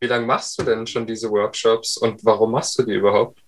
Wie lange machst du denn schon diese Workshops und warum machst du die überhaupt?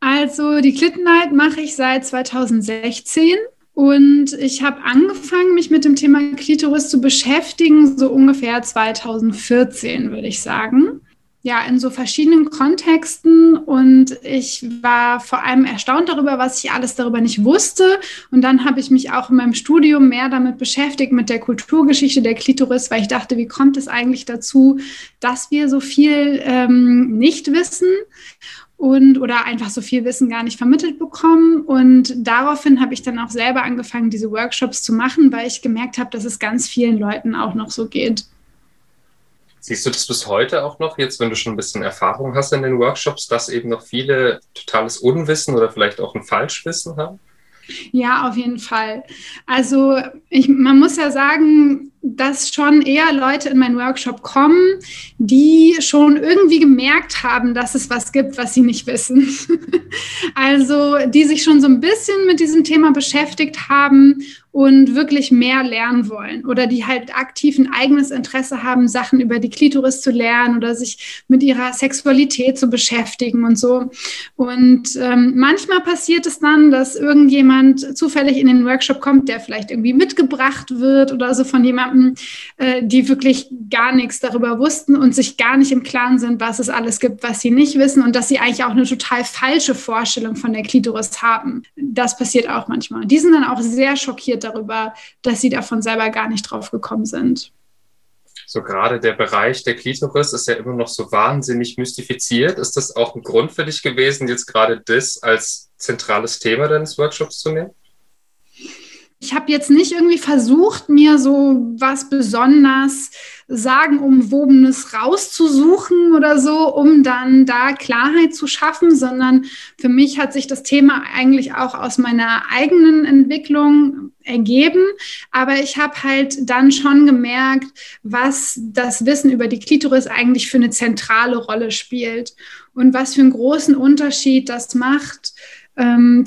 Also die Clittenlight mache ich seit 2016 und ich habe angefangen, mich mit dem Thema Klitoris zu beschäftigen, so ungefähr 2014, würde ich sagen ja, in so verschiedenen Kontexten und ich war vor allem erstaunt darüber, was ich alles darüber nicht wusste. Und dann habe ich mich auch in meinem Studium mehr damit beschäftigt, mit der Kulturgeschichte der Klitoris, weil ich dachte, wie kommt es eigentlich dazu, dass wir so viel ähm, nicht wissen? und oder einfach so viel Wissen gar nicht vermittelt bekommen. Und daraufhin habe ich dann auch selber angefangen, diese Workshops zu machen, weil ich gemerkt habe, dass es ganz vielen Leuten auch noch so geht. Siehst du das bis heute auch noch, jetzt wenn du schon ein bisschen Erfahrung hast in den Workshops, dass eben noch viele totales Unwissen oder vielleicht auch ein Falschwissen haben? Ja, auf jeden Fall. Also ich, man muss ja sagen, dass schon eher Leute in meinen Workshop kommen, die schon irgendwie gemerkt haben, dass es was gibt, was sie nicht wissen. also die sich schon so ein bisschen mit diesem Thema beschäftigt haben und wirklich mehr lernen wollen oder die halt aktiv ein eigenes Interesse haben, Sachen über die Klitoris zu lernen oder sich mit ihrer Sexualität zu beschäftigen und so. Und ähm, manchmal passiert es dann, dass irgendjemand zufällig in den Workshop kommt, der vielleicht irgendwie mitgebracht wird oder so von jemandem, äh, die wirklich gar nichts darüber wussten und sich gar nicht im Klaren sind, was es alles gibt, was sie nicht wissen und dass sie eigentlich auch eine total falsche Vorstellung von der Klitoris haben. Das passiert auch manchmal. Die sind dann auch sehr schockiert darüber, dass sie davon selber gar nicht drauf gekommen sind. So gerade der Bereich der Klitoris ist ja immer noch so wahnsinnig mystifiziert. Ist das auch ein Grund für dich gewesen, jetzt gerade das als zentrales Thema deines Workshops zu nehmen? Ich habe jetzt nicht irgendwie versucht, mir so was besonders sagenumwobenes rauszusuchen oder so, um dann da Klarheit zu schaffen, sondern für mich hat sich das Thema eigentlich auch aus meiner eigenen Entwicklung ergeben. Aber ich habe halt dann schon gemerkt, was das Wissen über die Klitoris eigentlich für eine zentrale Rolle spielt und was für einen großen Unterschied das macht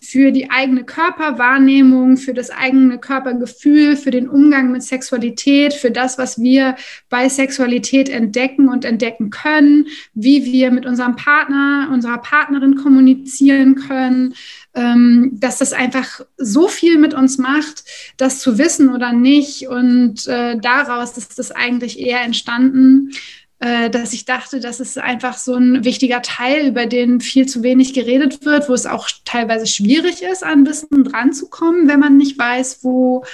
für die eigene Körperwahrnehmung, für das eigene Körpergefühl, für den Umgang mit Sexualität, für das, was wir bei Sexualität entdecken und entdecken können, wie wir mit unserem Partner, unserer Partnerin kommunizieren können, ähm, dass das einfach so viel mit uns macht, das zu wissen oder nicht. Und äh, daraus ist das eigentlich eher entstanden. Äh, dass ich dachte, das ist einfach so ein wichtiger Teil, über den viel zu wenig geredet wird, wo es auch teilweise schwierig ist, an Wissen dran zu kommen, wenn man nicht weiß, wo.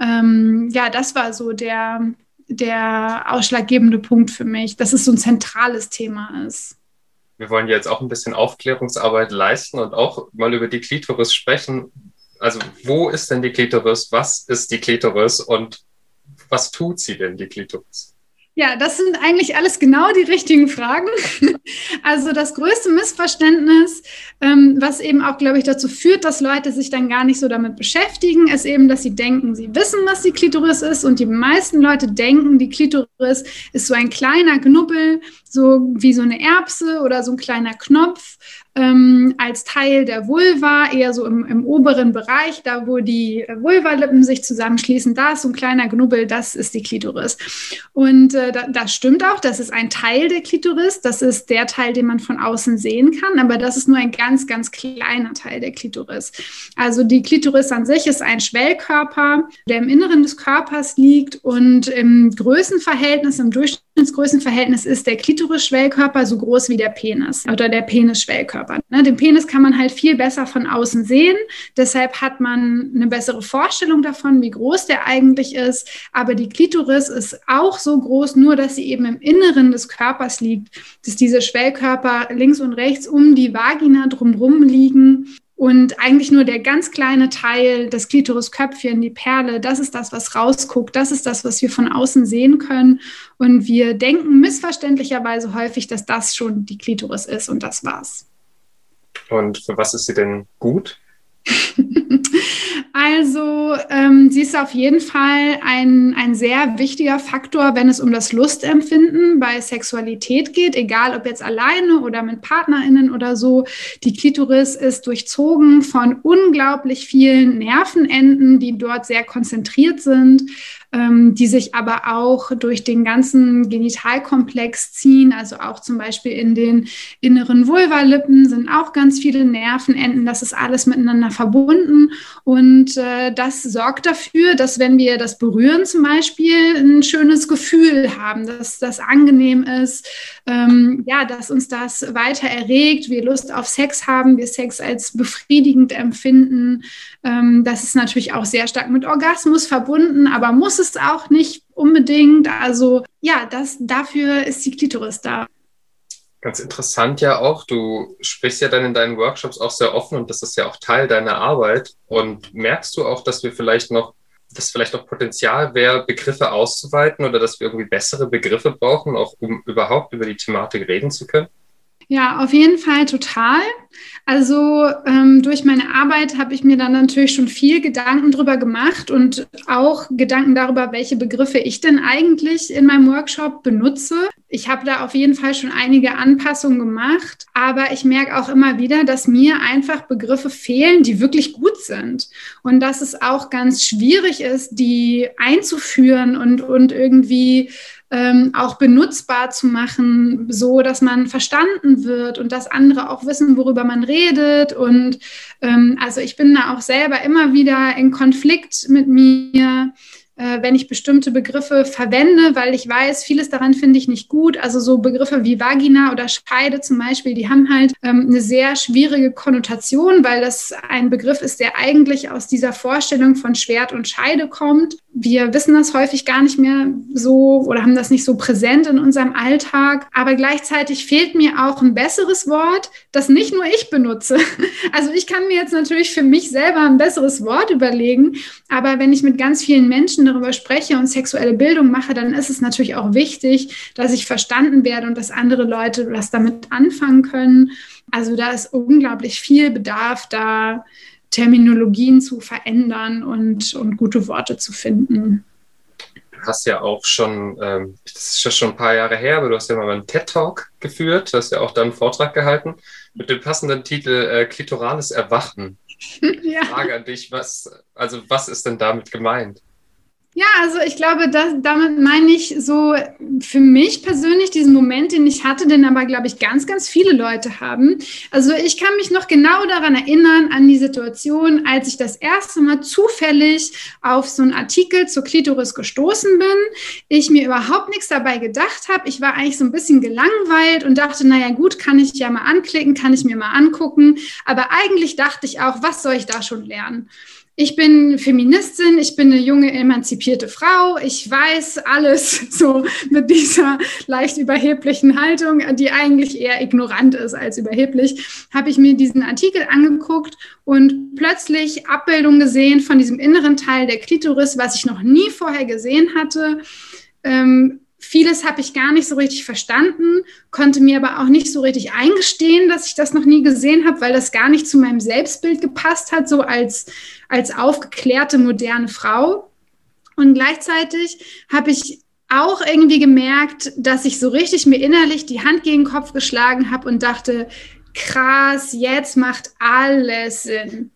Ähm, ja, das war so der, der ausschlaggebende Punkt für mich, dass es so ein zentrales Thema ist. Wir wollen jetzt auch ein bisschen Aufklärungsarbeit leisten und auch mal über die Klitoris sprechen. Also, wo ist denn die Klitoris? Was ist die Klitoris und was tut sie denn, die Klitoris? Ja, das sind eigentlich alles genau die richtigen Fragen. Also das größte Missverständnis, ähm, was eben auch, glaube ich, dazu führt, dass Leute sich dann gar nicht so damit beschäftigen, ist eben, dass sie denken, sie wissen, was die Klitoris ist. Und die meisten Leute denken, die Klitoris ist so ein kleiner Knubbel, so wie so eine Erbse oder so ein kleiner Knopf ähm, als Teil der Vulva, eher so im, im oberen Bereich, da wo die Vulvalippen sich zusammenschließen, da ist so ein kleiner Knubbel, das ist die Klitoris. Und äh, das stimmt auch, das ist ein Teil der Klitoris, das ist der Teil, den man von außen sehen kann, aber das ist nur ein ganz, ganz kleiner Teil der Klitoris. Also die Klitoris an sich ist ein Schwellkörper, der im Inneren des Körpers liegt und im Größenverhältnis, im Durchschnittsgrößenverhältnis ist der Klitoris-Schwellkörper so groß wie der Penis oder der Penis-Schwellkörper. Körper. Ne? Den Penis kann man halt viel besser von außen sehen. Deshalb hat man eine bessere Vorstellung davon, wie groß der eigentlich ist. Aber die Klitoris ist auch so groß, nur dass sie eben im Inneren des Körpers liegt, dass diese Schwellkörper links und rechts um die Vagina drumherum liegen. Und eigentlich nur der ganz kleine Teil, das Klitorisköpfchen, die Perle, das ist das, was rausguckt. Das ist das, was wir von außen sehen können. Und wir denken missverständlicherweise häufig, dass das schon die Klitoris ist und das war's. Und für was ist sie denn gut? Also, ähm, sie ist auf jeden Fall ein, ein sehr wichtiger Faktor, wenn es um das Lustempfinden bei Sexualität geht, egal ob jetzt alleine oder mit PartnerInnen oder so. Die Klitoris ist durchzogen von unglaublich vielen Nervenenden, die dort sehr konzentriert sind. Ähm, die sich aber auch durch den ganzen Genitalkomplex ziehen, also auch zum Beispiel in den inneren Vulvalippen sind auch ganz viele Nervenenden. Das ist alles miteinander verbunden und äh, das sorgt dafür, dass wenn wir das berühren zum Beispiel, ein schönes Gefühl haben, dass das angenehm ist, ähm, ja, dass uns das weiter erregt, wir Lust auf Sex haben, wir Sex als befriedigend empfinden. Ähm, das ist natürlich auch sehr stark mit Orgasmus verbunden, aber muss es auch nicht unbedingt. Also ja, das, dafür ist die Klitoris da. Ganz interessant ja auch, du sprichst ja dann in deinen Workshops auch sehr offen und das ist ja auch Teil deiner Arbeit. Und merkst du auch, dass wir vielleicht noch, dass vielleicht noch Potenzial wäre, Begriffe auszuweiten oder dass wir irgendwie bessere Begriffe brauchen, auch um überhaupt über die Thematik reden zu können? Ja, auf jeden Fall total. Also ähm, durch meine Arbeit habe ich mir dann natürlich schon viel Gedanken darüber gemacht und auch Gedanken darüber, welche Begriffe ich denn eigentlich in meinem Workshop benutze. Ich habe da auf jeden Fall schon einige Anpassungen gemacht, aber ich merke auch immer wieder, dass mir einfach Begriffe fehlen, die wirklich gut sind und dass es auch ganz schwierig ist, die einzuführen und, und irgendwie ähm, auch benutzbar zu machen, so dass man verstanden wird und dass andere auch wissen, worüber man redet. Und ähm, also ich bin da auch selber immer wieder in Konflikt mit mir wenn ich bestimmte Begriffe verwende, weil ich weiß, vieles daran finde ich nicht gut. Also so Begriffe wie Vagina oder Scheide zum Beispiel, die haben halt ähm, eine sehr schwierige Konnotation, weil das ein Begriff ist, der eigentlich aus dieser Vorstellung von Schwert und Scheide kommt. Wir wissen das häufig gar nicht mehr so oder haben das nicht so präsent in unserem Alltag. Aber gleichzeitig fehlt mir auch ein besseres Wort, das nicht nur ich benutze. Also ich kann mir jetzt natürlich für mich selber ein besseres Wort überlegen, aber wenn ich mit ganz vielen Menschen darüber spreche und sexuelle Bildung mache, dann ist es natürlich auch wichtig, dass ich verstanden werde und dass andere Leute was damit anfangen können. Also da ist unglaublich viel Bedarf, da Terminologien zu verändern und, und gute Worte zu finden. Du hast ja auch schon, ähm, das ist ja schon ein paar Jahre her, aber du hast ja mal einen TED-Talk geführt, du hast ja auch dann einen Vortrag gehalten mit dem passenden Titel äh, Klitorales Erwachen. ja. Frage an dich, was, also was ist denn damit gemeint? Ja, also ich glaube, das, damit meine ich so für mich persönlich diesen Moment, den ich hatte, den aber, glaube ich, ganz, ganz viele Leute haben. Also ich kann mich noch genau daran erinnern, an die Situation, als ich das erste Mal zufällig auf so einen Artikel zur Klitoris gestoßen bin. Ich mir überhaupt nichts dabei gedacht habe. Ich war eigentlich so ein bisschen gelangweilt und dachte, naja gut, kann ich ja mal anklicken, kann ich mir mal angucken. Aber eigentlich dachte ich auch, was soll ich da schon lernen? Ich bin Feministin, ich bin eine junge, emanzipierte Frau, ich weiß alles so mit dieser leicht überheblichen Haltung, die eigentlich eher ignorant ist als überheblich, habe ich mir diesen Artikel angeguckt und plötzlich Abbildungen gesehen von diesem inneren Teil der Klitoris, was ich noch nie vorher gesehen hatte. Ähm, Vieles habe ich gar nicht so richtig verstanden, konnte mir aber auch nicht so richtig eingestehen, dass ich das noch nie gesehen habe, weil das gar nicht zu meinem Selbstbild gepasst hat, so als, als aufgeklärte, moderne Frau. Und gleichzeitig habe ich auch irgendwie gemerkt, dass ich so richtig mir innerlich die Hand gegen den Kopf geschlagen habe und dachte, krass, jetzt macht alles Sinn.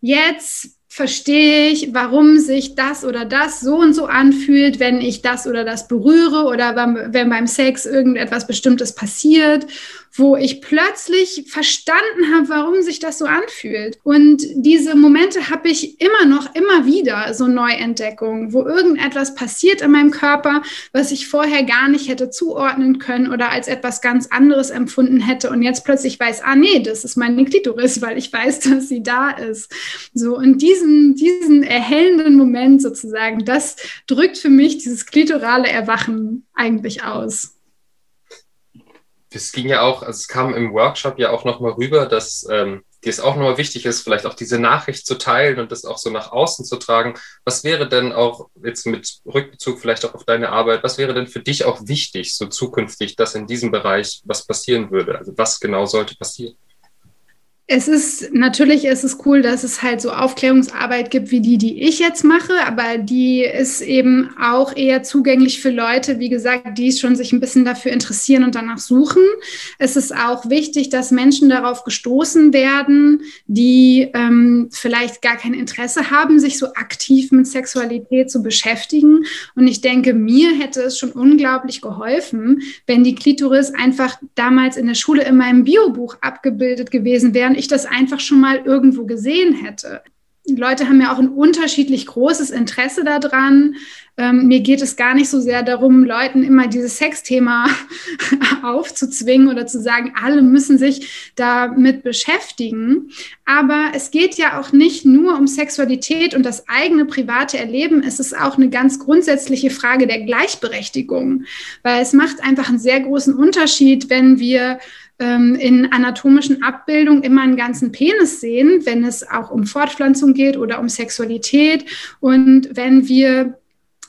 Jetzt verstehe ich, warum sich das oder das so und so anfühlt, wenn ich das oder das berühre oder wenn beim Sex irgendetwas Bestimmtes passiert wo ich plötzlich verstanden habe, warum sich das so anfühlt. Und diese Momente habe ich immer noch, immer wieder, so Neuentdeckungen, wo irgendetwas passiert in meinem Körper, was ich vorher gar nicht hätte zuordnen können oder als etwas ganz anderes empfunden hätte und jetzt plötzlich weiß, ah nee, das ist meine Klitoris, weil ich weiß, dass sie da ist. So, und diesen, diesen erhellenden Moment sozusagen, das drückt für mich dieses klitorale Erwachen eigentlich aus es ging ja auch, also es kam im Workshop ja auch nochmal rüber, dass ähm, dir es auch nochmal wichtig ist, vielleicht auch diese Nachricht zu teilen und das auch so nach außen zu tragen. Was wäre denn auch jetzt mit Rückbezug vielleicht auch auf deine Arbeit, was wäre denn für dich auch wichtig, so zukünftig, dass in diesem Bereich was passieren würde? Also was genau sollte passieren? Es ist natürlich ist es cool, dass es halt so Aufklärungsarbeit gibt wie die, die ich jetzt mache, aber die ist eben auch eher zugänglich für Leute, wie gesagt, die schon sich ein bisschen dafür interessieren und danach suchen. Es ist auch wichtig, dass Menschen darauf gestoßen werden, die ähm, vielleicht gar kein Interesse haben, sich so aktiv mit Sexualität zu beschäftigen. Und ich denke, mir hätte es schon unglaublich geholfen, wenn die Klitoris einfach damals in der Schule in meinem Biobuch abgebildet gewesen wären ich das einfach schon mal irgendwo gesehen hätte. Die Leute haben ja auch ein unterschiedlich großes Interesse daran. Ähm, mir geht es gar nicht so sehr darum, Leuten immer dieses Sexthema aufzuzwingen oder zu sagen, alle müssen sich damit beschäftigen. Aber es geht ja auch nicht nur um Sexualität und das eigene private Erleben. Es ist auch eine ganz grundsätzliche Frage der Gleichberechtigung, weil es macht einfach einen sehr großen Unterschied, wenn wir ähm, in anatomischen Abbildungen immer einen ganzen Penis sehen, wenn es auch um Fortpflanzung geht oder um Sexualität. Und wenn wir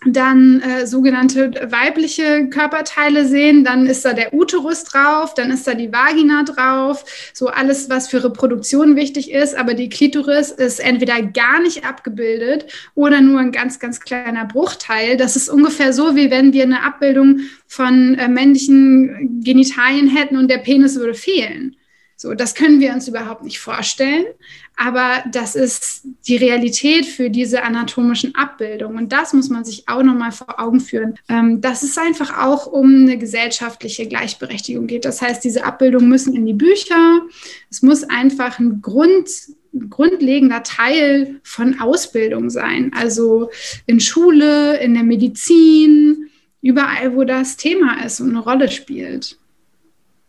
dann äh, sogenannte weibliche Körperteile sehen, dann ist da der Uterus drauf, dann ist da die Vagina drauf, so alles, was für Reproduktion wichtig ist, aber die Klitoris ist entweder gar nicht abgebildet oder nur ein ganz, ganz kleiner Bruchteil. Das ist ungefähr so, wie wenn wir eine Abbildung von äh, männlichen Genitalien hätten und der Penis würde fehlen. So, das können wir uns überhaupt nicht vorstellen, aber das ist die Realität für diese anatomischen Abbildungen. Und das muss man sich auch nochmal vor Augen führen, ähm, dass es einfach auch um eine gesellschaftliche Gleichberechtigung geht. Das heißt, diese Abbildungen müssen in die Bücher. Es muss einfach ein Grund, grundlegender Teil von Ausbildung sein. Also in Schule, in der Medizin, überall, wo das Thema ist und eine Rolle spielt.